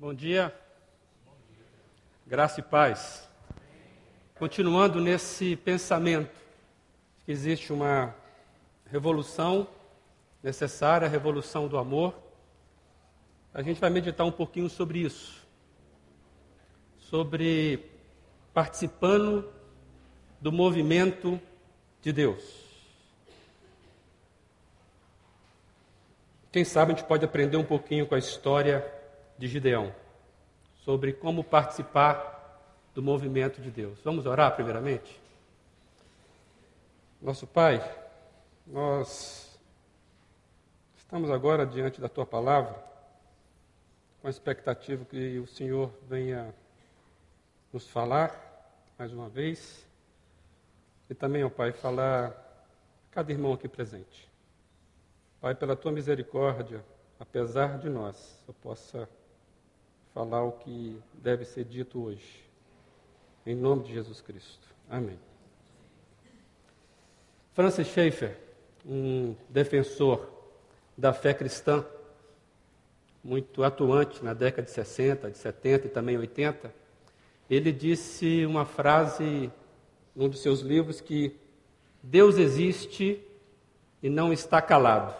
Bom dia. Graça e paz. Continuando nesse pensamento que existe uma revolução necessária, a revolução do amor, a gente vai meditar um pouquinho sobre isso. Sobre participando do movimento de Deus. Quem sabe a gente pode aprender um pouquinho com a história de Gideão, sobre como participar do movimento de Deus. Vamos orar primeiramente? Nosso Pai, nós estamos agora diante da Tua palavra, com a expectativa que o Senhor venha nos falar mais uma vez, e também, ó Pai, falar a cada irmão aqui presente. Pai, pela Tua misericórdia, apesar de nós, eu possa falar o que deve ser dito hoje. Em nome de Jesus Cristo. Amém. Francis Schaeffer, um defensor da fé cristã, muito atuante na década de 60, de 70 e também 80, ele disse uma frase num dos seus livros que Deus existe e não está calado.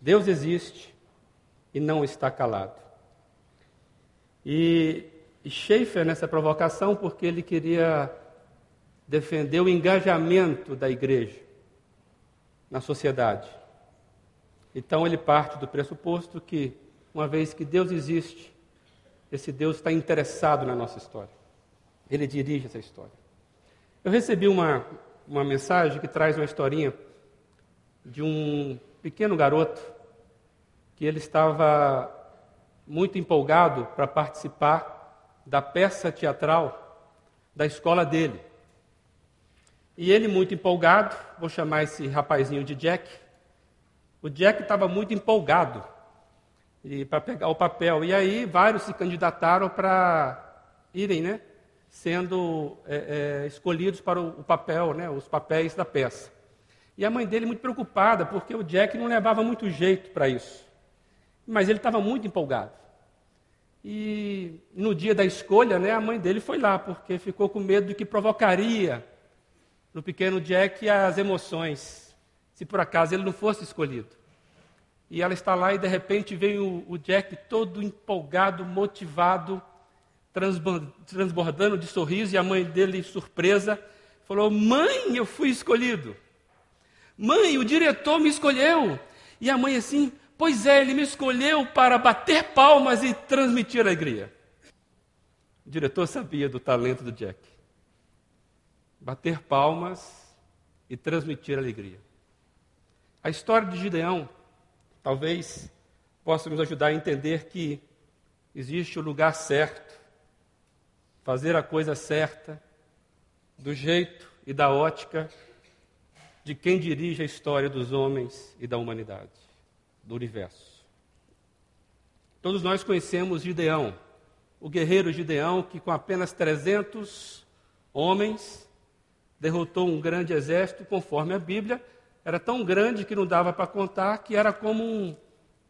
Deus existe e não está calado. E, Schaefer nessa provocação porque ele queria defender o engajamento da igreja na sociedade. Então ele parte do pressuposto que, uma vez que Deus existe, esse Deus está interessado na nossa história. Ele dirige essa história. Eu recebi uma, uma mensagem que traz uma historinha de um pequeno garoto que ele estava muito empolgado para participar da peça teatral da escola dele. E ele, muito empolgado, vou chamar esse rapazinho de Jack. O Jack estava muito empolgado para pegar o papel. E aí vários se candidataram para irem, né, sendo é, é, escolhidos para o, o papel, né, os papéis da peça. E a mãe dele muito preocupada, porque o Jack não levava muito jeito para isso. Mas ele estava muito empolgado. E no dia da escolha, né, a mãe dele foi lá, porque ficou com medo de que provocaria no pequeno Jack as emoções, se por acaso ele não fosse escolhido. E ela está lá e de repente vem o, o Jack todo empolgado, motivado, transbordando de sorriso, e a mãe dele, surpresa, falou: Mãe, eu fui escolhido. Mãe, o diretor me escolheu. E a mãe assim, Pois é, ele me escolheu para bater palmas e transmitir alegria. O diretor sabia do talento do Jack. Bater palmas e transmitir alegria. A história de Gideão talvez possa nos ajudar a entender que existe o lugar certo, fazer a coisa certa, do jeito e da ótica de quem dirige a história dos homens e da humanidade do universo. Todos nós conhecemos Gideão, o guerreiro Gideão que, com apenas 300 homens, derrotou um grande exército, conforme a Bíblia, era tão grande que não dava para contar, que era como um,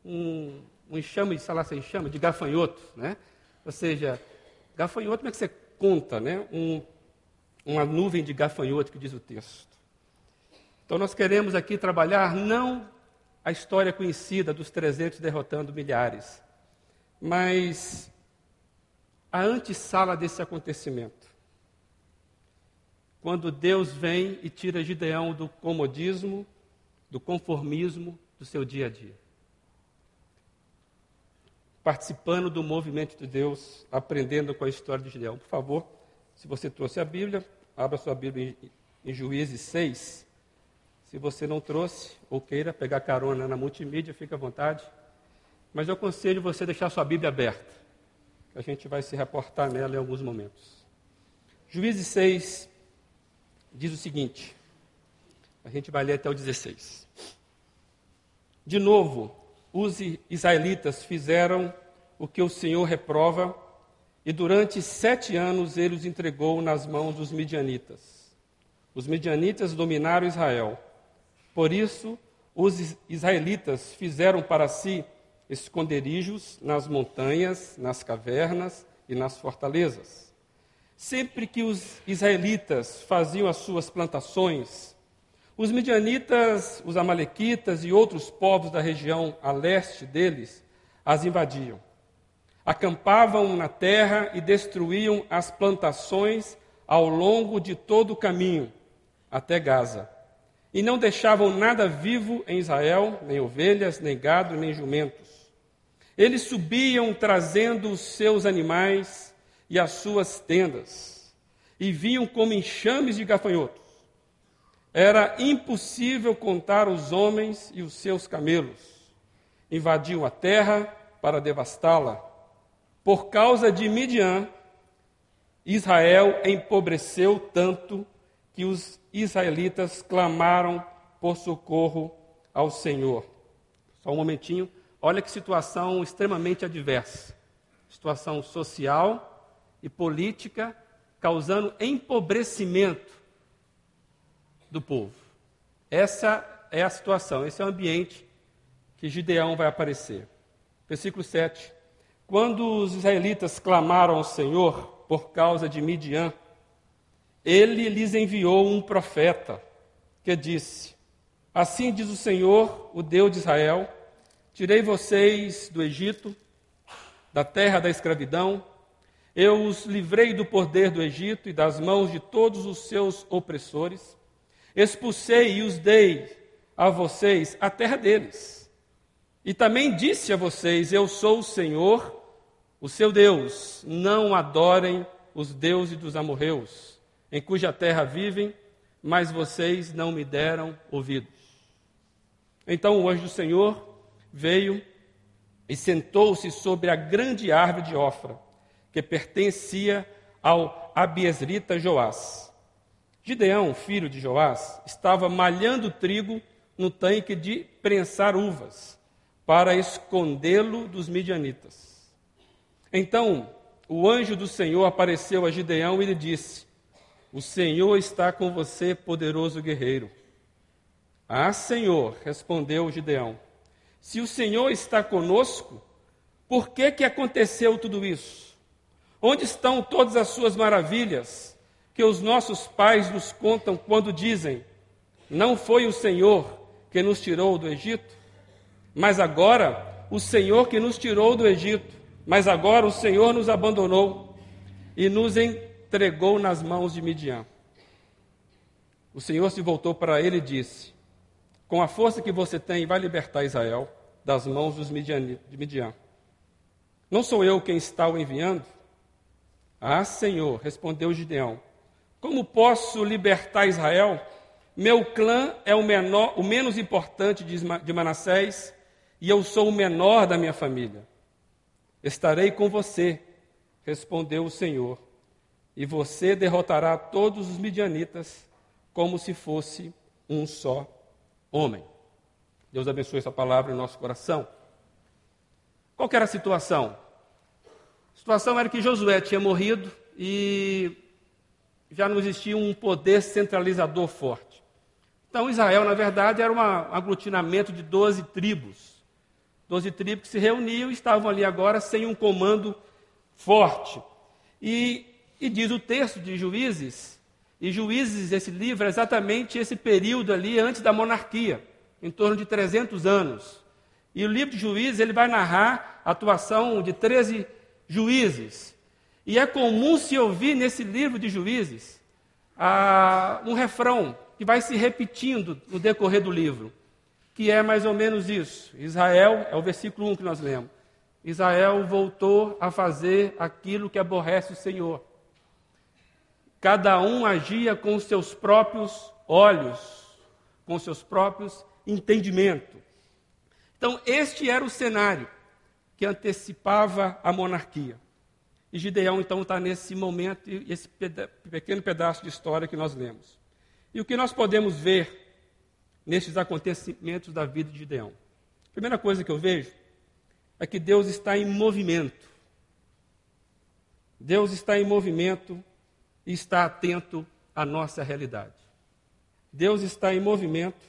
um, um enxame, sei lá, enxame, de gafanhotos, né? Ou seja, gafanhoto, como é que você conta, né? Um, uma nuvem de gafanhoto, que diz o texto. Então, nós queremos aqui trabalhar não a história conhecida dos 300 derrotando milhares. Mas a antessala desse acontecimento, quando Deus vem e tira Gideão do comodismo, do conformismo do seu dia a dia. Participando do movimento de Deus, aprendendo com a história de Gideão. Por favor, se você trouxe a Bíblia, abra sua Bíblia em Juízes 6. Se você não trouxe ou queira pegar carona na multimídia, fique à vontade. Mas eu aconselho você a deixar sua Bíblia aberta. Que a gente vai se reportar nela em alguns momentos. Juízes 6 diz o seguinte. A gente vai ler até o 16. De novo, os israelitas fizeram o que o Senhor reprova, e durante sete anos ele os entregou nas mãos dos midianitas. Os midianitas dominaram Israel por isso, os israelitas fizeram para si esconderijos nas montanhas, nas cavernas e nas fortalezas. Sempre que os israelitas faziam as suas plantações, os midianitas, os amalequitas e outros povos da região a leste deles as invadiam. Acampavam na terra e destruíam as plantações ao longo de todo o caminho até Gaza. E não deixavam nada vivo em Israel, nem ovelhas, nem gado, nem jumentos. Eles subiam trazendo os seus animais e as suas tendas, e vinham como enxames de gafanhotos. Era impossível contar os homens e os seus camelos. Invadiam a terra para devastá-la. Por causa de Midian, Israel empobreceu tanto que os israelitas clamaram por socorro ao Senhor. Só um momentinho. Olha que situação extremamente adversa. Situação social e política causando empobrecimento do povo. Essa é a situação, esse é o ambiente que Gideão vai aparecer. Versículo 7. Quando os israelitas clamaram ao Senhor por causa de Midian, ele lhes enviou um profeta que disse: Assim diz o Senhor, o Deus de Israel Tirei vocês do Egito, da terra da escravidão. Eu os livrei do poder do Egito e das mãos de todos os seus opressores. Expulsei e os dei a vocês a terra deles. E também disse a vocês: Eu sou o Senhor, o seu Deus. Não adorem os deuses dos amorreus, em cuja terra vivem, mas vocês não me deram ouvidos. Então o anjo do Senhor veio e sentou-se sobre a grande árvore de Ofra, que pertencia ao Abiesrita Joás. Gideão, filho de Joás, estava malhando trigo no tanque de prensar uvas, para escondê-lo dos midianitas. Então o anjo do Senhor apareceu a Gideão e lhe disse: O Senhor está com você, poderoso guerreiro. Ah, Senhor, respondeu Gideão. Se o Senhor está conosco, por que, que aconteceu tudo isso? Onde estão todas as suas maravilhas que os nossos pais nos contam quando dizem: Não foi o Senhor que nos tirou do Egito? Mas agora, o Senhor que nos tirou do Egito, mas agora o Senhor nos abandonou e nos entregou nas mãos de Midian. O Senhor se voltou para ele e disse: com a força que você tem, vai libertar Israel das mãos dos de Midian. Não sou eu quem está o enviando? Ah, Senhor, respondeu Gideão. Como posso libertar Israel? Meu clã é o menor, o menos importante de Manassés, e eu sou o menor da minha família. Estarei com você, respondeu o Senhor, e você derrotará todos os midianitas como se fosse um só homem. Deus abençoe essa palavra em nosso coração. Qual era a situação? A situação era que Josué tinha morrido e já não existia um poder centralizador forte. Então Israel, na verdade, era um aglutinamento de doze tribos. Doze tribos que se reuniam e estavam ali agora sem um comando forte. E, e diz o texto de Juízes e Juízes, esse livro, é exatamente esse período ali antes da monarquia, em torno de 300 anos. E o livro de Juízes, ele vai narrar a atuação de 13 juízes. E é comum se ouvir nesse livro de Juízes um refrão que vai se repetindo no decorrer do livro, que é mais ou menos isso. Israel, é o versículo 1 que nós lemos. Israel voltou a fazer aquilo que aborrece o Senhor Cada um agia com seus próprios olhos, com seus próprios entendimentos. Então, este era o cenário que antecipava a monarquia. E Gideão, então, está nesse momento, esse pequeno pedaço de história que nós lemos. E o que nós podemos ver nesses acontecimentos da vida de Gideão? A primeira coisa que eu vejo é que Deus está em movimento. Deus está em movimento e está atento à nossa realidade. Deus está em movimento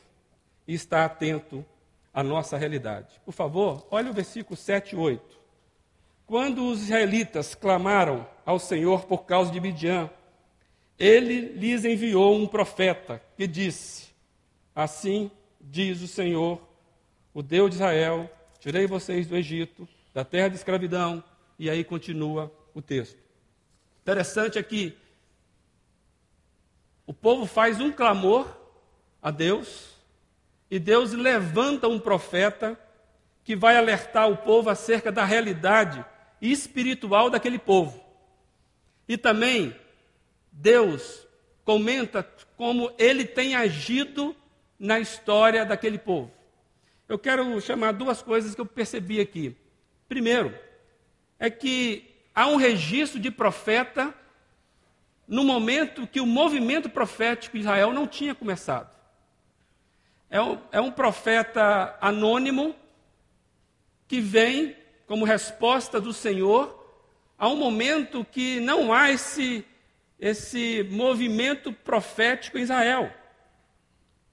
e está atento a nossa realidade. Por favor, olhe o versículo 7 e 8. Quando os israelitas clamaram ao Senhor por causa de Midian, ele lhes enviou um profeta que disse: Assim diz o Senhor, o Deus de Israel: Tirei vocês do Egito, da terra de escravidão. E aí continua o texto. Interessante é que o povo faz um clamor a Deus, e Deus levanta um profeta que vai alertar o povo acerca da realidade espiritual daquele povo. E também Deus comenta como ele tem agido na história daquele povo. Eu quero chamar duas coisas que eu percebi aqui. Primeiro, é que há um registro de profeta no momento que o movimento profético de Israel não tinha começado. É um, é um profeta anônimo que vem como resposta do Senhor a um momento que não há esse, esse movimento profético em Israel.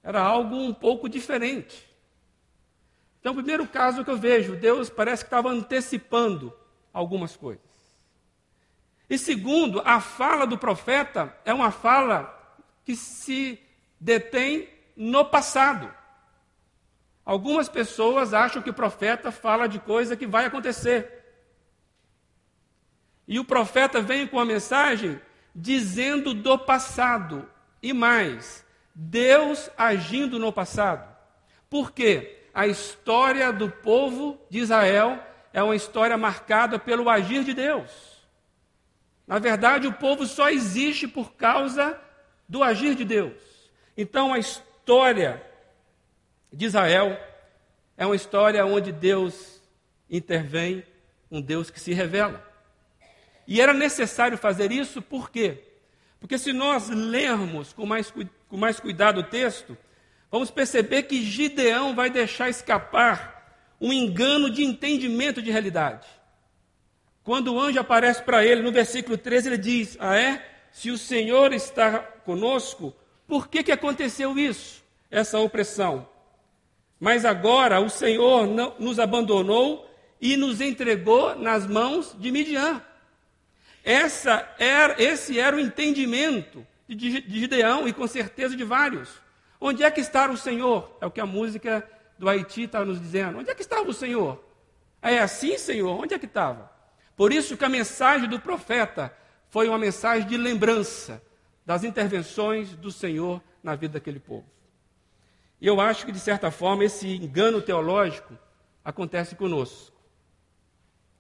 Era algo um pouco diferente. Então, o primeiro caso que eu vejo, Deus parece que estava antecipando algumas coisas. E segundo, a fala do profeta é uma fala que se detém no passado. Algumas pessoas acham que o profeta fala de coisa que vai acontecer. E o profeta vem com a mensagem dizendo do passado. E mais, Deus agindo no passado. Por quê? A história do povo de Israel é uma história marcada pelo agir de Deus. Na verdade, o povo só existe por causa do agir de Deus. Então, a história de Israel é uma história onde Deus intervém, um Deus que se revela. E era necessário fazer isso por quê? Porque se nós lermos com mais, com mais cuidado o texto, vamos perceber que Gideão vai deixar escapar um engano de entendimento de realidade. Quando o anjo aparece para ele, no versículo 13, ele diz: Ah, é? Se o Senhor está conosco, por que, que aconteceu isso? Essa opressão. Mas agora o Senhor não, nos abandonou e nos entregou nas mãos de Midian. Essa era, esse era o entendimento de, de Gideão e com certeza de vários. Onde é que está o Senhor? É o que a música do Haiti está nos dizendo. Onde é que estava o Senhor? É assim, Senhor? Onde é que estava? Por isso que a mensagem do profeta foi uma mensagem de lembrança das intervenções do Senhor na vida daquele povo. E eu acho que, de certa forma, esse engano teológico acontece conosco.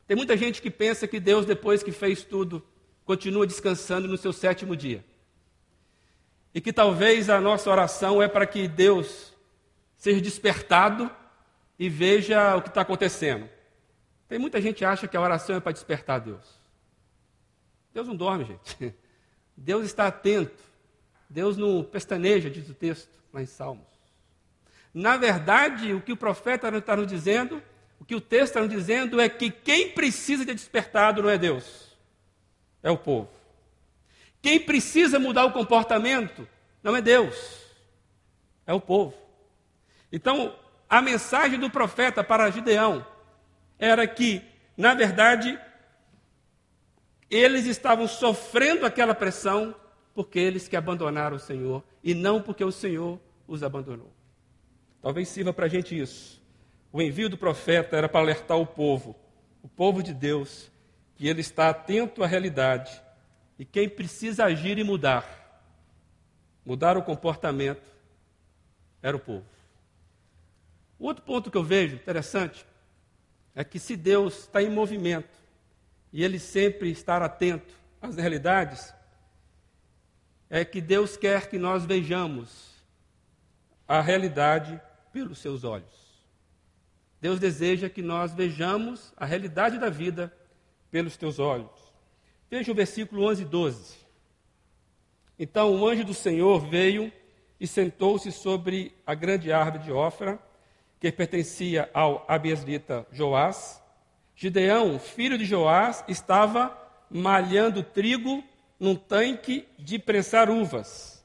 Tem muita gente que pensa que Deus, depois que fez tudo, continua descansando no seu sétimo dia. E que talvez a nossa oração é para que Deus seja despertado e veja o que está acontecendo. Tem muita gente que acha que a oração é para despertar Deus. Deus não dorme, gente. Deus está atento. Deus não pestaneja, diz o texto lá em Salmos. Na verdade, o que o profeta está nos dizendo, o que o texto está nos dizendo é que quem precisa de despertado não é Deus, é o povo. Quem precisa mudar o comportamento não é Deus, é o povo. Então, a mensagem do profeta para Gideão era que, na verdade, eles estavam sofrendo aquela pressão porque eles que abandonaram o Senhor e não porque o Senhor os abandonou. Talvez sirva para a gente isso. O envio do profeta era para alertar o povo, o povo de Deus, que ele está atento à realidade e quem precisa agir e mudar, mudar o comportamento, era o povo. Outro ponto que eu vejo interessante é que se Deus está em movimento e ele sempre estar atento às realidades, é que Deus quer que nós vejamos a realidade pelos seus olhos. Deus deseja que nós vejamos a realidade da vida pelos teus olhos. Veja o versículo 11 e 12. Então o anjo do Senhor veio e sentou-se sobre a grande árvore de Ofra que pertencia ao abiesrita Joás, Gideão, filho de Joás, estava malhando trigo num tanque de prensar uvas,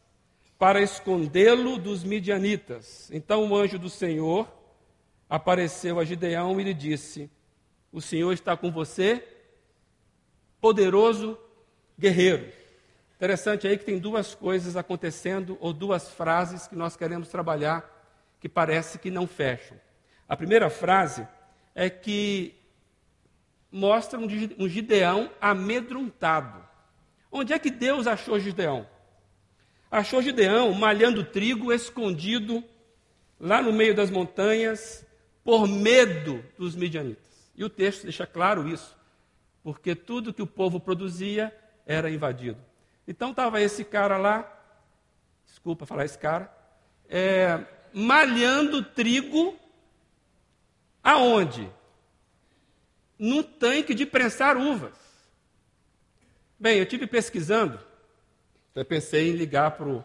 para escondê-lo dos midianitas. Então o anjo do Senhor apareceu a Gideão e lhe disse: O Senhor está com você, poderoso guerreiro. Interessante aí que tem duas coisas acontecendo, ou duas frases que nós queremos trabalhar, que parece que não fecham. A primeira frase é que mostra um Gideão amedrontado. Onde é que Deus achou Gideão? Achou Gideão malhando trigo escondido lá no meio das montanhas, por medo dos midianitas. E o texto deixa claro isso, porque tudo que o povo produzia era invadido. Então estava esse cara lá, desculpa falar esse cara, é, malhando trigo aonde? Num tanque de prensar uvas. Bem, eu tive pesquisando, até pensei em ligar para o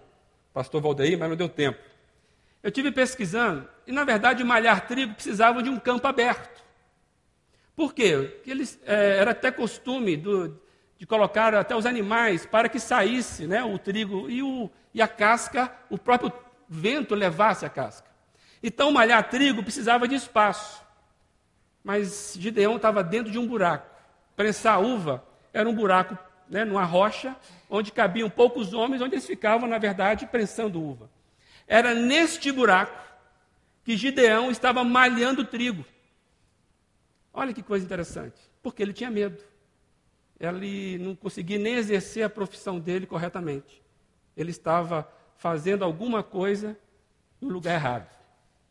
pastor Valdeir, mas não deu tempo. Eu tive pesquisando, e na verdade malhar trigo precisava de um campo aberto. Por quê? Porque eles, é, era até costume do, de colocar até os animais para que saísse né, o trigo e, o, e a casca, o próprio vento levasse a casca. Então, malhar trigo precisava de espaço. Mas Gideão estava dentro de um buraco. Prensar uva era um buraco, né, numa rocha, onde cabiam poucos homens, onde eles ficavam, na verdade, prensando uva. Era neste buraco que Gideão estava malhando trigo. Olha que coisa interessante. Porque ele tinha medo ele não conseguia nem exercer a profissão dele corretamente. Ele estava fazendo alguma coisa no lugar errado,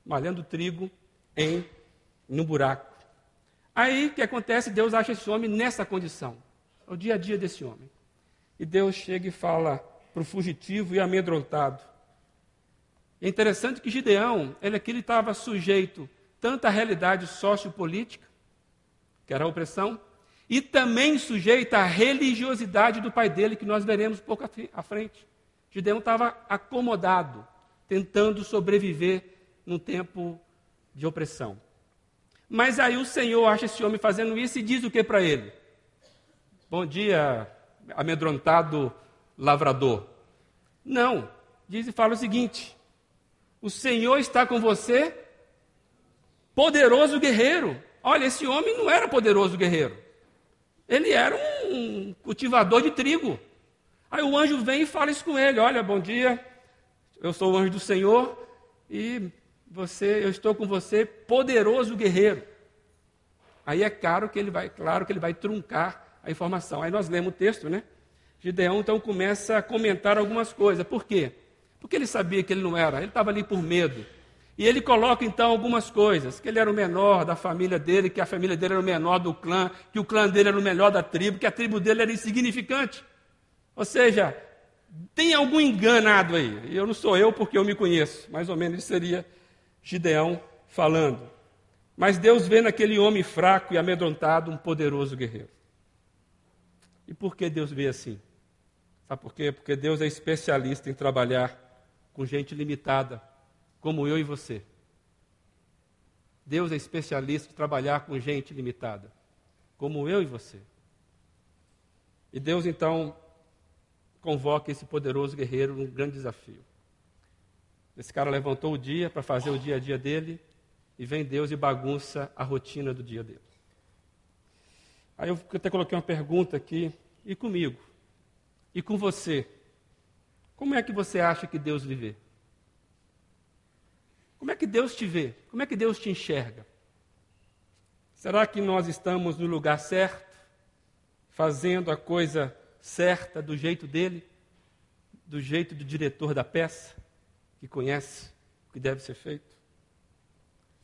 malhando trigo em no buraco. Aí o que acontece? Deus acha esse homem nessa condição. É o dia a dia desse homem. E Deus chega e fala para o fugitivo e amedrontado. É interessante que Gideão, ele aqui estava sujeito tanto à realidade sociopolítica, que era a opressão, e também sujeita à religiosidade do pai dele, que nós veremos pouco à frente. Gideão estava acomodado, tentando sobreviver num tempo de opressão. Mas aí o Senhor acha esse homem fazendo isso e diz o que para ele? Bom dia, amedrontado lavrador. Não, diz e fala o seguinte: o Senhor está com você, poderoso guerreiro. Olha, esse homem não era poderoso guerreiro. Ele era um cultivador de trigo. Aí o anjo vem e fala isso com ele: Olha, bom dia, eu sou o anjo do Senhor e você, eu estou com você, poderoso guerreiro. Aí é claro que ele vai, claro que ele vai truncar a informação. Aí nós lemos o texto, né? Gideão então começa a comentar algumas coisas. Por quê? Porque ele sabia que ele não era, ele estava ali por medo. E ele coloca então algumas coisas, que ele era o menor da família dele, que a família dele era o menor do clã, que o clã dele era o melhor da tribo, que a tribo dele era insignificante. Ou seja, tem algum enganado aí. Eu não sou eu porque eu me conheço, mais ou menos seria Gideão falando. Mas Deus vê naquele homem fraco e amedrontado um poderoso guerreiro. E por que Deus vê assim? Sabe por quê? Porque Deus é especialista em trabalhar com gente limitada como eu e você. Deus é especialista em trabalhar com gente limitada, como eu e você. E Deus então convoca esse poderoso guerreiro num grande desafio. Esse cara levantou o dia para fazer o dia a dia dele, e vem Deus e bagunça a rotina do dia dele. Aí eu até coloquei uma pergunta aqui, e comigo? E com você? Como é que você acha que Deus lhe vê? Como é que Deus te vê? Como é que Deus te enxerga? Será que nós estamos no lugar certo, fazendo a coisa certa do jeito dele, do jeito do diretor da peça, que conhece o que deve ser feito?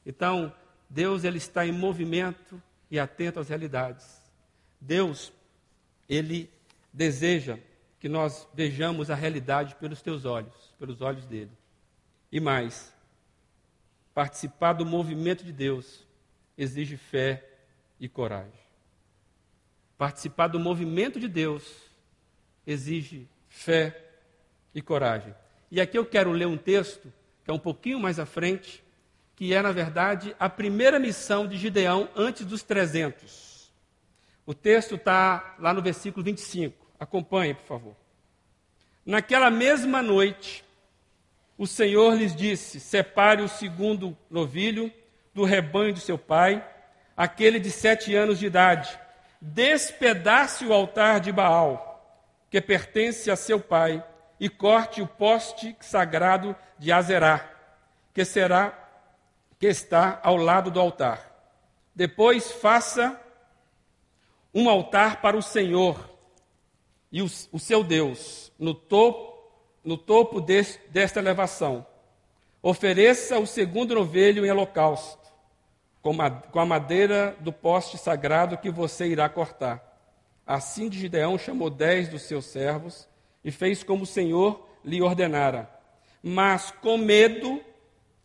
Então, Deus ele está em movimento e atento às realidades. Deus, ele deseja que nós vejamos a realidade pelos teus olhos, pelos olhos dele. E mais, Participar do movimento de Deus exige fé e coragem. Participar do movimento de Deus exige fé e coragem. E aqui eu quero ler um texto, que é um pouquinho mais à frente, que é, na verdade, a primeira missão de Gideão antes dos 300. O texto está lá no versículo 25. Acompanhe, por favor. Naquela mesma noite, o Senhor lhes disse: separe o segundo novilho, do rebanho de seu pai, aquele de sete anos de idade, despedace o altar de Baal, que pertence a seu pai, e corte o poste sagrado de Azerá, que será que está ao lado do altar. Depois faça um altar para o Senhor e o, o seu Deus no topo, no topo deste, desta elevação. Ofereça o segundo novelho em holocausto, com, a, madeira do poste sagrado que você irá cortar. Assim de Gideão chamou dez dos seus servos e fez como o Senhor lhe ordenara. Mas com medo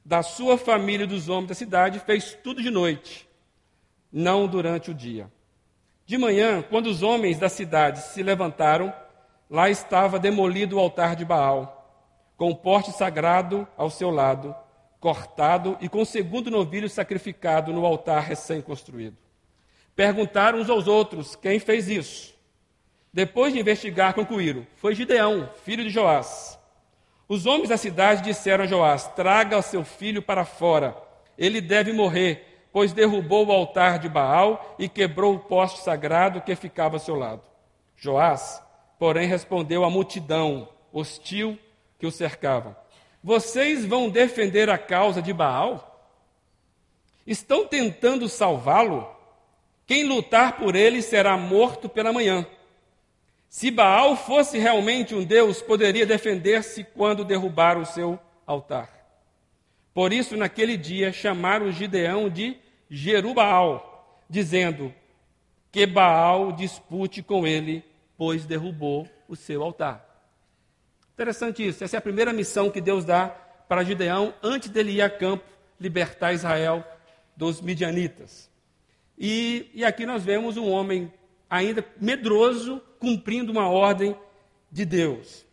da sua família e dos homens da cidade, fez tudo de noite, não durante o dia. De manhã, quando os homens da cidade se levantaram, lá estava demolido o altar de Baal, com o porte sagrado ao seu lado, cortado e com o segundo novilho sacrificado no altar recém-construído. Perguntaram uns aos outros: quem fez isso? Depois de investigar, concluíram: foi Gideão, filho de Joás. Os homens da cidade disseram a Joás: traga seu filho para fora, ele deve morrer pois derrubou o altar de Baal e quebrou o poste sagrado que ficava ao seu lado. Joás, porém, respondeu à multidão hostil que o cercava: Vocês vão defender a causa de Baal? Estão tentando salvá-lo? Quem lutar por ele será morto pela manhã. Se Baal fosse realmente um Deus, poderia defender-se quando derrubar o seu altar. Por isso, naquele dia, chamaram Gideão de Jerubaal, dizendo que Baal dispute com ele, pois derrubou o seu altar. Interessante isso. Essa é a primeira missão que Deus dá para Gideão antes dele ir a campo libertar Israel dos midianitas. E, e aqui nós vemos um homem ainda medroso cumprindo uma ordem de Deus.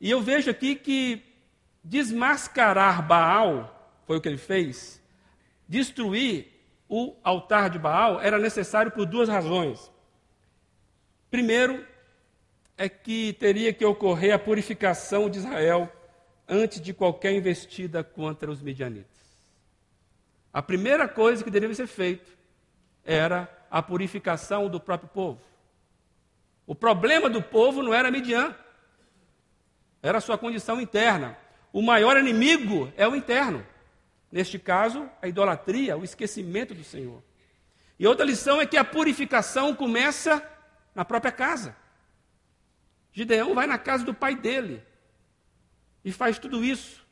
E eu vejo aqui que desmascarar Baal, foi o que ele fez, destruir o altar de Baal era necessário por duas razões. Primeiro, é que teria que ocorrer a purificação de Israel antes de qualquer investida contra os midianitas. A primeira coisa que deveria ser feita era a purificação do próprio povo. O problema do povo não era Midian, era sua condição interna. O maior inimigo é o interno. Neste caso, a idolatria, o esquecimento do Senhor. E outra lição é que a purificação começa na própria casa. Gideão vai na casa do pai dele e faz tudo isso.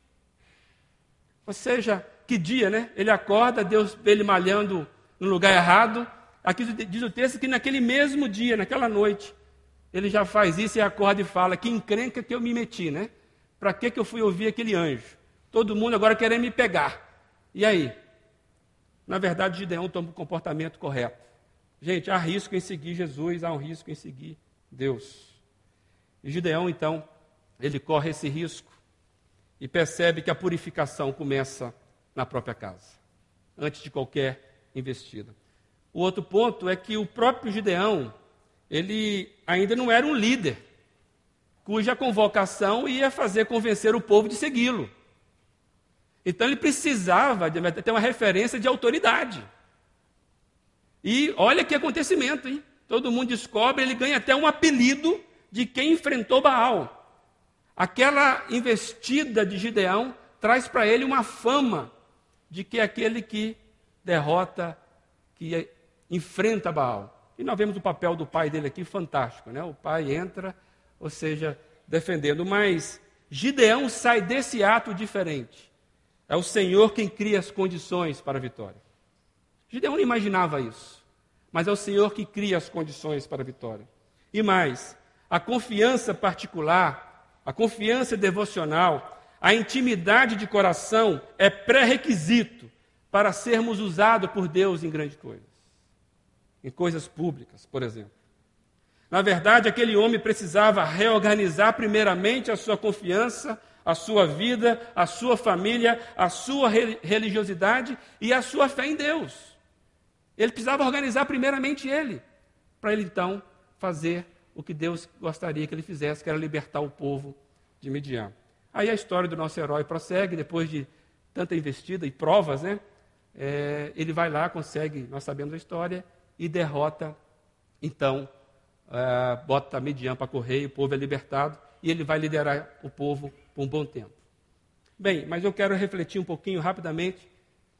Ou seja, que dia, né? Ele acorda, Deus vê ele malhando no lugar errado. Aqui diz o texto que naquele mesmo dia, naquela noite, ele já faz isso e acorda e fala: Que encrenca que eu me meti, né? Para que, que eu fui ouvir aquele anjo? Todo mundo agora querendo me pegar. E aí? Na verdade, Gideão toma o comportamento correto. Gente, há risco em seguir Jesus, há um risco em seguir Deus. E Gideão, então, ele corre esse risco e percebe que a purificação começa na própria casa, antes de qualquer investida. O outro ponto é que o próprio Gideão, ele ainda não era um líder cuja convocação ia fazer convencer o povo de segui-lo. Então ele precisava ter uma referência de autoridade. E olha que acontecimento, hein? Todo mundo descobre, ele ganha até um apelido de quem enfrentou Baal. Aquela investida de Gideão traz para ele uma fama de que é aquele que derrota, que enfrenta Baal. E nós vemos o papel do pai dele aqui fantástico, né? O pai entra ou seja, defendendo. Mas Gideão sai desse ato diferente. É o Senhor quem cria as condições para a vitória. Gideão não imaginava isso, mas é o Senhor que cria as condições para a vitória. E mais, a confiança particular, a confiança devocional, a intimidade de coração é pré-requisito para sermos usados por Deus em grandes coisas. Em coisas públicas, por exemplo. Na verdade, aquele homem precisava reorganizar primeiramente a sua confiança, a sua vida, a sua família, a sua religiosidade e a sua fé em Deus. Ele precisava organizar primeiramente ele, para ele então fazer o que Deus gostaria que ele fizesse, que era libertar o povo de Midian. Aí a história do nosso herói prossegue, depois de tanta investida e provas, né? é, ele vai lá, consegue, nós sabemos a história, e derrota, então, é, bota Midian para correr, o povo é libertado, e ele vai liderar o povo por um bom tempo. Bem, mas eu quero refletir um pouquinho rapidamente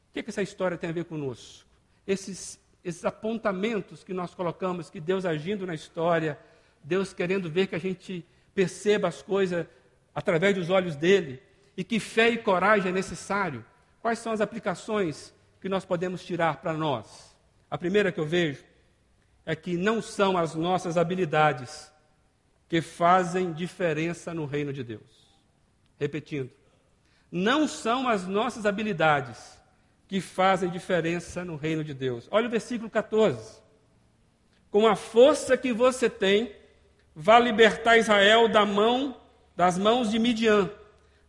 o que, que essa história tem a ver conosco. Esses, esses apontamentos que nós colocamos, que Deus agindo na história, Deus querendo ver que a gente perceba as coisas através dos olhos dele, e que fé e coragem é necessário. Quais são as aplicações que nós podemos tirar para nós? A primeira que eu vejo é que não são as nossas habilidades que fazem diferença no reino de Deus. Repetindo, não são as nossas habilidades que fazem diferença no reino de Deus. Olha o versículo 14. Com a força que você tem, vá libertar Israel da mão das mãos de Midian.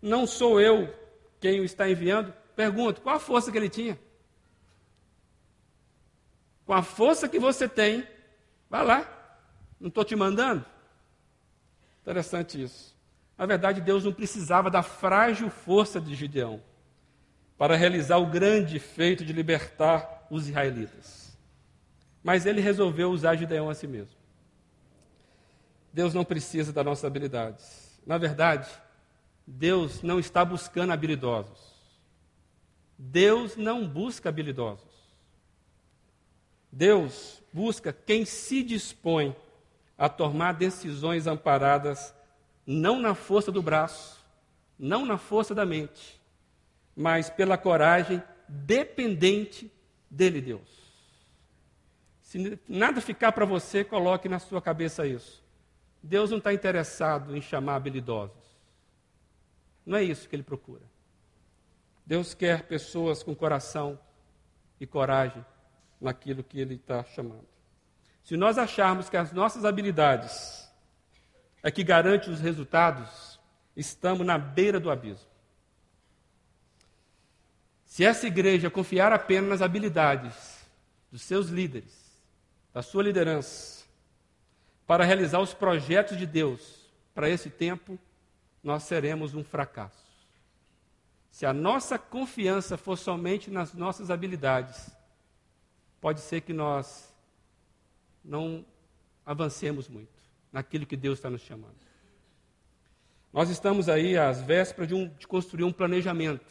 Não sou eu quem o está enviando? Pergunto, qual a força que ele tinha? Com a força que você tem, vá lá. Não estou te mandando? Interessante isso. Na verdade, Deus não precisava da frágil força de Gideão para realizar o grande feito de libertar os israelitas. Mas ele resolveu usar Gideão a si mesmo. Deus não precisa das nossas habilidades. Na verdade, Deus não está buscando habilidosos. Deus não busca habilidosos. Deus busca quem se dispõe a tomar decisões amparadas não na força do braço, não na força da mente, mas pela coragem dependente dele, Deus. Se nada ficar para você, coloque na sua cabeça isso. Deus não está interessado em chamar habilidosos. Não é isso que ele procura. Deus quer pessoas com coração e coragem naquilo que ele está chamando. Se nós acharmos que as nossas habilidades é que garante os resultados, estamos na beira do abismo. Se essa igreja confiar apenas nas habilidades dos seus líderes, da sua liderança, para realizar os projetos de Deus para esse tempo, nós seremos um fracasso. Se a nossa confiança for somente nas nossas habilidades, pode ser que nós não avancemos muito naquilo que Deus está nos chamando. Nós estamos aí às vésperas de, um, de construir um planejamento.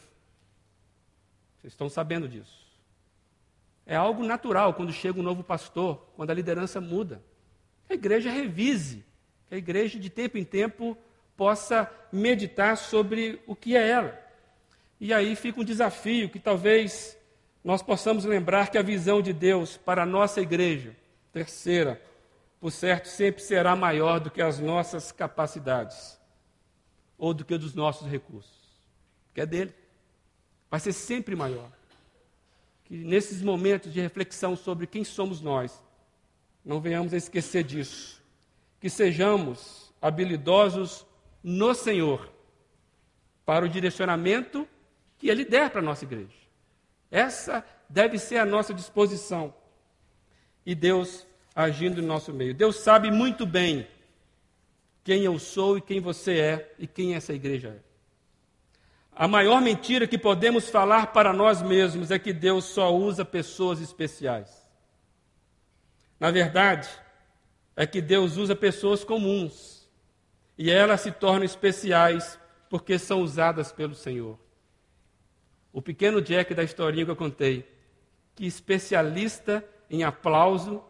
Vocês estão sabendo disso. É algo natural quando chega um novo pastor, quando a liderança muda. Que a igreja revise, que a igreja de tempo em tempo possa meditar sobre o que é ela. E aí fica um desafio que talvez nós possamos lembrar que a visão de Deus para a nossa igreja, terceira, por certo, sempre será maior do que as nossas capacidades ou do que dos nossos recursos, que é dele. Vai ser sempre maior. Que nesses momentos de reflexão sobre quem somos nós, não venhamos a esquecer disso. Que sejamos habilidosos no Senhor para o direcionamento que Ele der para a nossa igreja. Essa deve ser a nossa disposição. E Deus agindo no nosso meio. Deus sabe muito bem quem eu sou e quem você é e quem essa igreja é. A maior mentira que podemos falar para nós mesmos é que Deus só usa pessoas especiais. Na verdade, é que Deus usa pessoas comuns e elas se tornam especiais porque são usadas pelo Senhor. O pequeno Jack da historinha que eu contei, que especialista em aplauso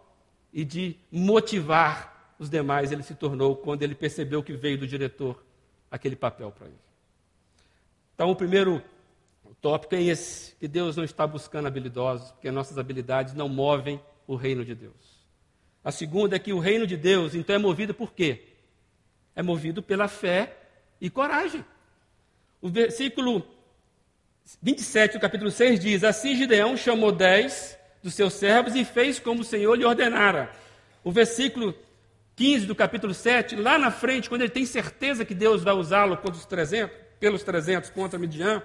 e de motivar os demais ele se tornou quando ele percebeu que veio do diretor aquele papel para ele. Então, o primeiro tópico é esse: que Deus não está buscando habilidosos, porque nossas habilidades não movem o reino de Deus. A segunda é que o reino de Deus, então, é movido por quê? é movido pela fé e coragem. O versículo 27 do capítulo 6 diz: Assim Gideão chamou dez dos seus servos e fez como o Senhor lhe ordenara. O versículo 15 do capítulo 7, lá na frente, quando ele tem certeza que Deus vai usá-lo os 300, pelos 300 contra Midian,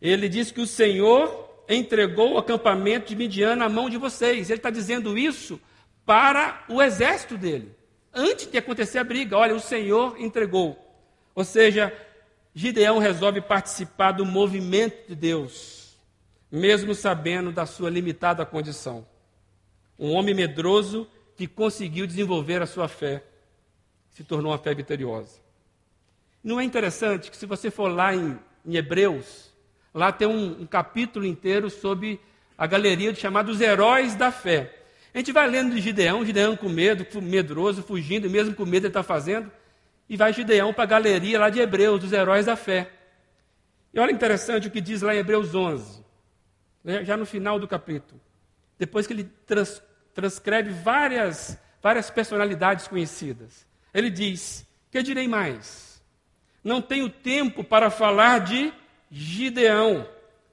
ele diz que o Senhor entregou o acampamento de Midian na mão de vocês. Ele está dizendo isso para o exército dele antes de acontecer a briga. Olha, o Senhor entregou. Ou seja, Gideão resolve participar do movimento de Deus. mesmo sabendo da sua limitada condição. Um homem medroso que conseguiu desenvolver a sua fé, se tornou uma fé vitoriosa. Não é interessante que, se você for lá em, em Hebreus, lá tem um, um, capítulo inteiro sobre a galeria de chamados heróis da fé. A gente vai lendo de Gideão, Gideão com medo, medroso, fugindo, mesmo com medo ele está fazendo, e vai Gideão para a galeria lá de Hebreus, dos heróis da fé. E olha interessante o que diz lá em Hebreus 11, né, já no final do capítulo. Depois que ele trans, transcreve várias, várias personalidades conhecidas. Ele diz: Que direi mais? Não tenho tempo para falar de Gideão,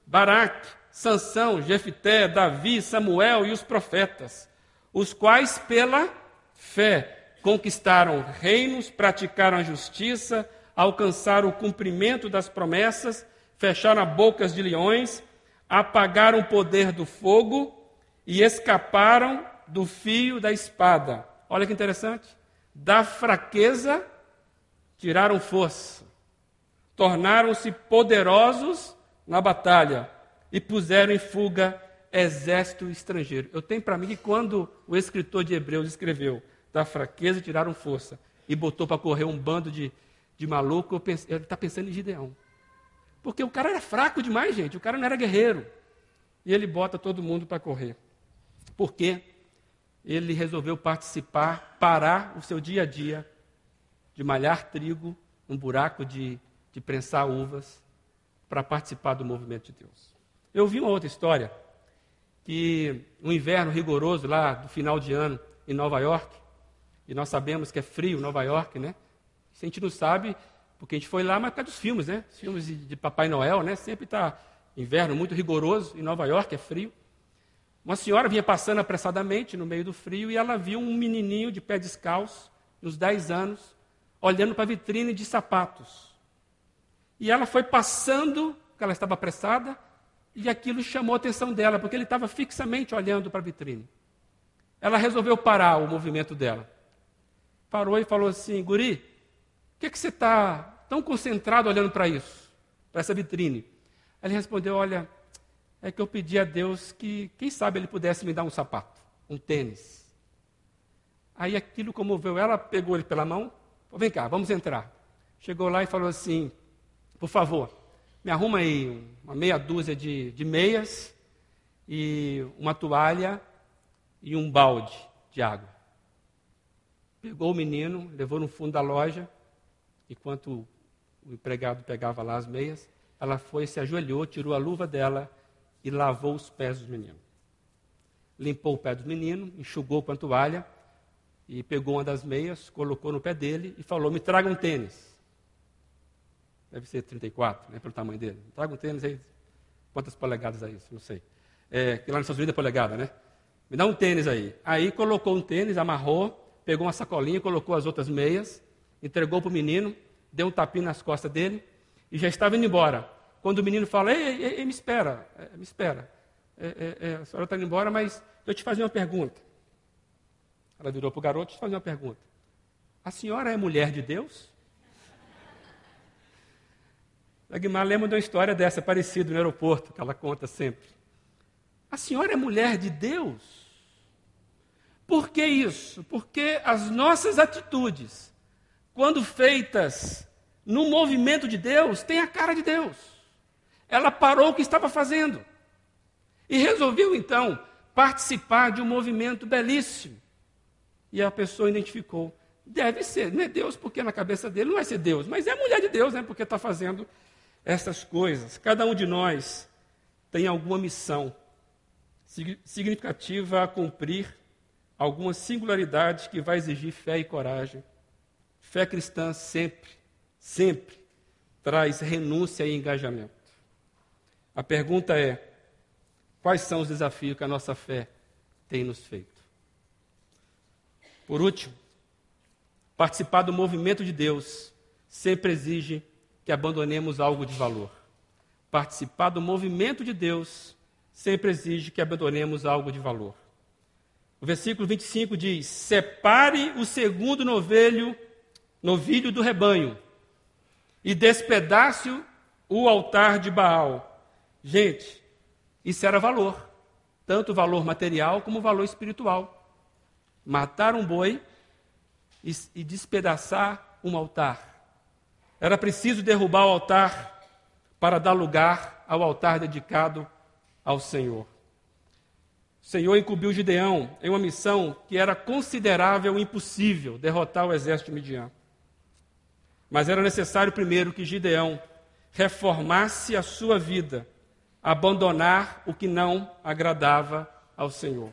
Baraque, Sansão, Jefité, Davi, Samuel e os profetas, os quais pela fé conquistaram reinos, praticaram a justiça, alcançaram o cumprimento das promessas, fecharam bocas de leões, apagaram o poder do fogo e escaparam do fio da espada. Olha que interessante. Da fraqueza tiraram força, tornaram-se poderosos na batalha e puseram em fuga exército estrangeiro. Eu tenho para mim que quando o escritor de Hebreus escreveu da fraqueza tiraram força e botou para correr um bando de, de maluco, ele está pensando em Gideão. Porque o cara era fraco demais, gente, o cara não era guerreiro. E ele bota todo mundo para correr. Por quê? Ele resolveu participar, parar o seu dia a dia de malhar trigo, um buraco de, de prensar uvas, para participar do movimento de Deus. Eu vi uma outra história, que um inverno rigoroso lá do final de ano em Nova York, e nós sabemos que é frio Nova York, né? A gente não sabe, porque a gente foi lá, mas por causa dos filmes, né? Os filmes de, Papai Noel, né? Sempre está inverno muito rigoroso, em Nova York é frio. Uma senhora vinha passando apressadamente no meio do frio e ela viu um menininho de pé descalço, nos 10 anos, olhando para a vitrine de sapatos. E ela foi passando, porque ela estava apressada, e aquilo chamou a atenção dela, porque ele estava fixamente olhando para a vitrine. Ela resolveu parar o movimento dela. Parou e falou assim: Guri, por que, que você está tão concentrado olhando para isso, para essa vitrine? Ele respondeu: Olha, é que eu pedi a Deus que, quem sabe, Ele pudesse me dar um sapato, um tênis. Aí aquilo comoveu ela, pegou ele pela mão, falou, vem cá, vamos entrar. Chegou lá e falou assim, por favor, me arruma aí uma meia dúzia de, de meias e uma toalha e um balde de água. Pegou o menino, levou no fundo da loja, enquanto o empregado pegava lá as meias, ela foi, se ajoelhou, tirou a luva dela e lavou os pés do menino. Limpou o pé do menino, enxugou com a toalha e pegou uma das meias, colocou no pé dele e falou: Me traga um tênis. Deve ser 34, né, pelo tamanho dele. Traga um tênis aí. Quantas polegadas é isso? Não sei. É, que lá nos Estados Unidos é polegada, né? Me dá um tênis aí. Aí colocou um tênis, amarrou, pegou uma sacolinha, colocou as outras meias, entregou para o menino, deu um tapinho nas costas dele e já estava indo embora. Quando o menino fala, ei, ei, ei me espera, é, me espera. É, é, é, a senhora está indo embora, mas eu te fazer uma pergunta. Ela virou para o garoto e te fazer uma pergunta. A senhora é mulher de Deus? A lembra de uma história dessa, parecida no aeroporto, que ela conta sempre. A senhora é mulher de Deus? Por que isso? Porque as nossas atitudes, quando feitas no movimento de Deus, têm a cara de Deus. Ela parou o que estava fazendo e resolveu então participar de um movimento belíssimo. E a pessoa identificou: deve ser, não é Deus, porque na cabeça dele não vai ser Deus, mas é mulher de Deus, né, porque está fazendo essas coisas. Cada um de nós tem alguma missão significativa a cumprir, alguma singularidade que vai exigir fé e coragem. Fé cristã sempre, sempre traz renúncia e engajamento. A pergunta é: quais são os desafios que a nossa fé tem nos feito? Por último, participar do movimento de Deus sempre exige que abandonemos algo de valor. Participar do movimento de Deus sempre exige que abandonemos algo de valor. O versículo 25 diz: Separe o segundo novelho, novilho do rebanho, e despedace o altar de Baal Gente, Isso era valor, tanto valor material como valor espiritual. Matar um boi e, e despedaçar um altar. Era preciso derrubar o altar para dar lugar ao altar dedicado ao Senhor. O Senhor incumbiu Gideão em uma missão que era considerável e impossível derrotar o exército midian. Mas era necessário primeiro que Gideão reformasse a sua vida, abandonar o que não agradava ao Senhor.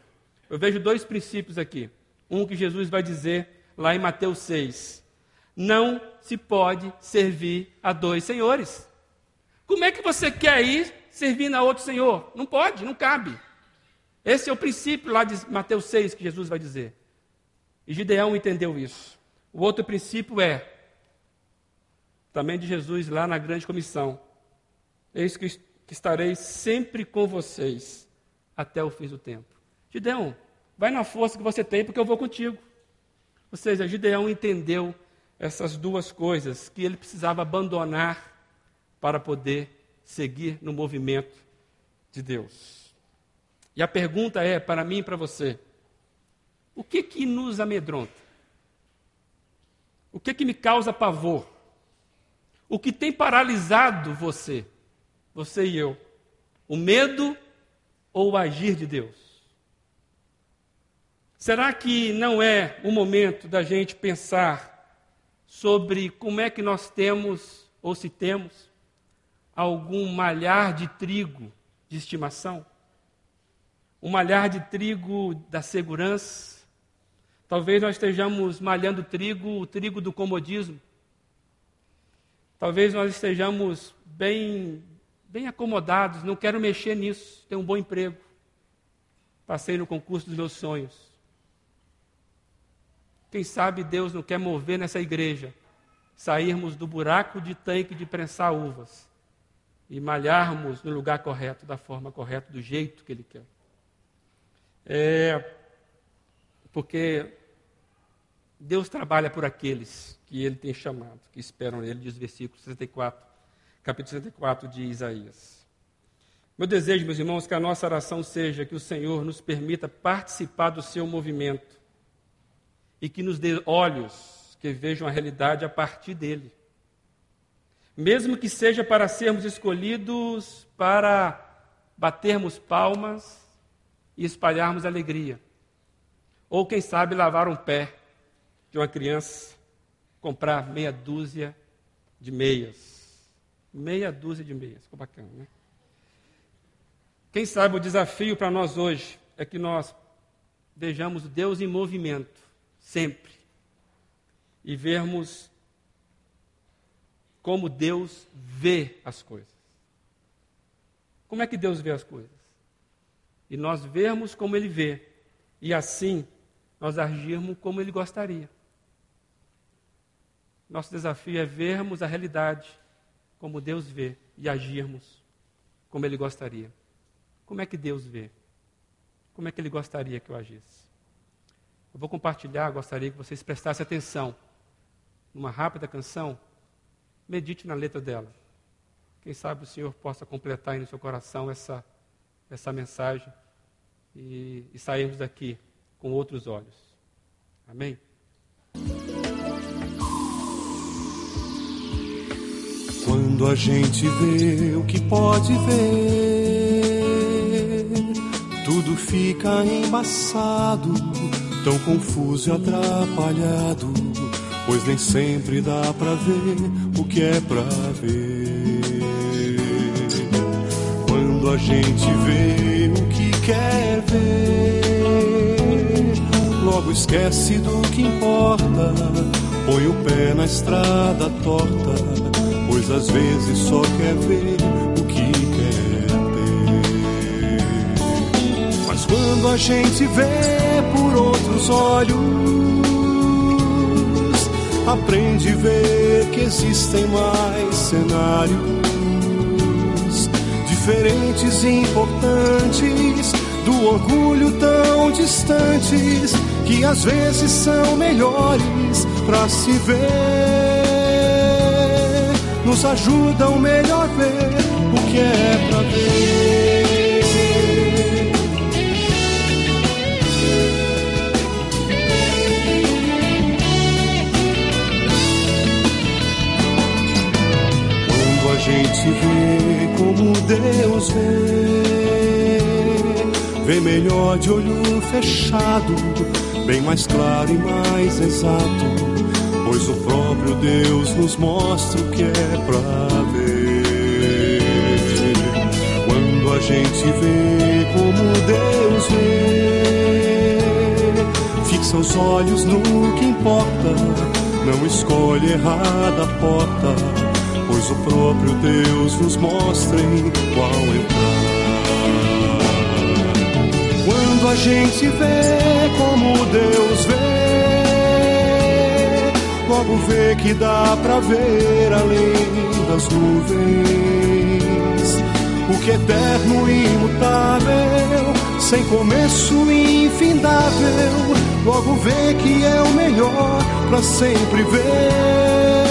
Eu vejo dois princípios aqui. Um que Jesus vai dizer lá em Mateus 6. Não se pode servir a dois senhores. Como é que você quer ir servindo a outro senhor? Não pode, não cabe. Esse é o princípio lá de Mateus 6 que Jesus vai dizer. E Gideão entendeu isso. O outro princípio é, também de Jesus lá na grande comissão: Eis que, que estarei sempre com vocês até o fim do tempo. Gideão, vai na força que você tem, porque eu vou contigo. Ou seja, Gideão entendeu essas duas coisas que ele precisava abandonar para poder seguir no movimento de Deus. E a pergunta é para mim e para você: o que que nos amedronta? O que que me causa pavor? O que tem paralisado você, você e eu? O medo ou o agir de Deus? Será que não é o momento da gente pensar sobre como é que nós temos, ou se temos, algum malhar de trigo de estimação? um malhar de trigo da segurança. Talvez nós estejamos malhando trigo, o trigo do comodismo. Talvez nós estejamos bem, bem acomodados, não quero mexer nisso, tenho um bom emprego. Passei no concurso dos meus sonhos. Quem sabe Deus não quer mover nessa igreja, sairmos do buraco de tanque de prensar uvas e malharmos no lugar correto, da forma correta, do jeito que Ele quer. É, porque Deus trabalha por aqueles que Ele tem chamado, que esperam nele, diz o versículo 64, capítulo 64 de Isaías. Meu desejo, meus irmãos, que a nossa oração seja que o Senhor nos permita participar do seu movimento e que nos dê olhos que vejam a realidade a partir dele. Mesmo que seja para sermos escolhidos para batermos palmas, e espalharmos alegria. Ou, quem sabe, lavar um pé de uma criança, comprar meia dúzia de meias. Meia dúzia de meias, ficou bacana, né? Quem sabe o desafio para nós hoje é que nós vejamos Deus em movimento, sempre, e vermos como Deus vê as coisas. Como é que Deus vê as coisas? e nós vermos como ele vê, e assim nós agirmos como ele gostaria. Nosso desafio é vermos a realidade como Deus vê e agirmos como ele gostaria. Como é que Deus vê? Como é que ele gostaria que eu agisse? Eu vou compartilhar, gostaria que vocês prestassem atenção numa rápida canção. Medite na letra dela. Quem sabe o Senhor possa completar aí no seu coração essa essa mensagem e, e sairmos daqui com outros olhos. Amém? Quando a gente vê o que pode ver, tudo fica embaçado, tão confuso e atrapalhado, pois nem sempre dá pra ver o que é pra ver. Quando a gente vê o que quer ver, logo esquece do que importa, põe o pé na estrada torta, pois às vezes só quer ver quando a gente vê por outros olhos, aprende a ver que existem mais cenários diferentes e importantes, do orgulho tão distantes, que às vezes são melhores para se ver. Nos ajudam melhor ver o que é pra ver. te como Deus vê. Vê melhor de olho fechado, bem mais claro e mais exato. Pois o próprio Deus nos mostra o que é pra ver. Quando a gente vê como Deus vê, fixa os olhos no que importa, não escolhe errada a porta o próprio Deus nos mostra em qual entrar quando a gente vê como Deus vê, logo vê que dá pra ver além das nuvens. O que é eterno e imutável, sem começo e infindável, logo vê que é o melhor pra sempre ver.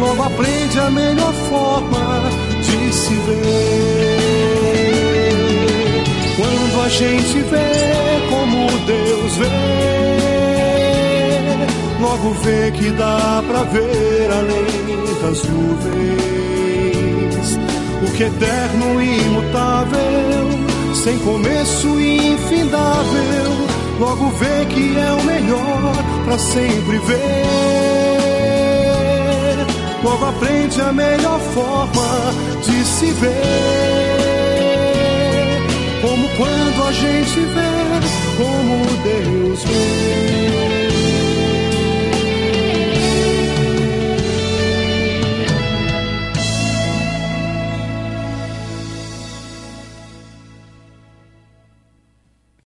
Logo aprende a melhor forma de se ver. Quando a gente vê como Deus vê, logo vê que dá pra ver além das nuvens. O que é eterno e imutável, sem começo e infindável, logo vê que é o melhor pra sempre ver. Povo aprende é a melhor forma de se ver. Como quando a gente vê, como Deus vê.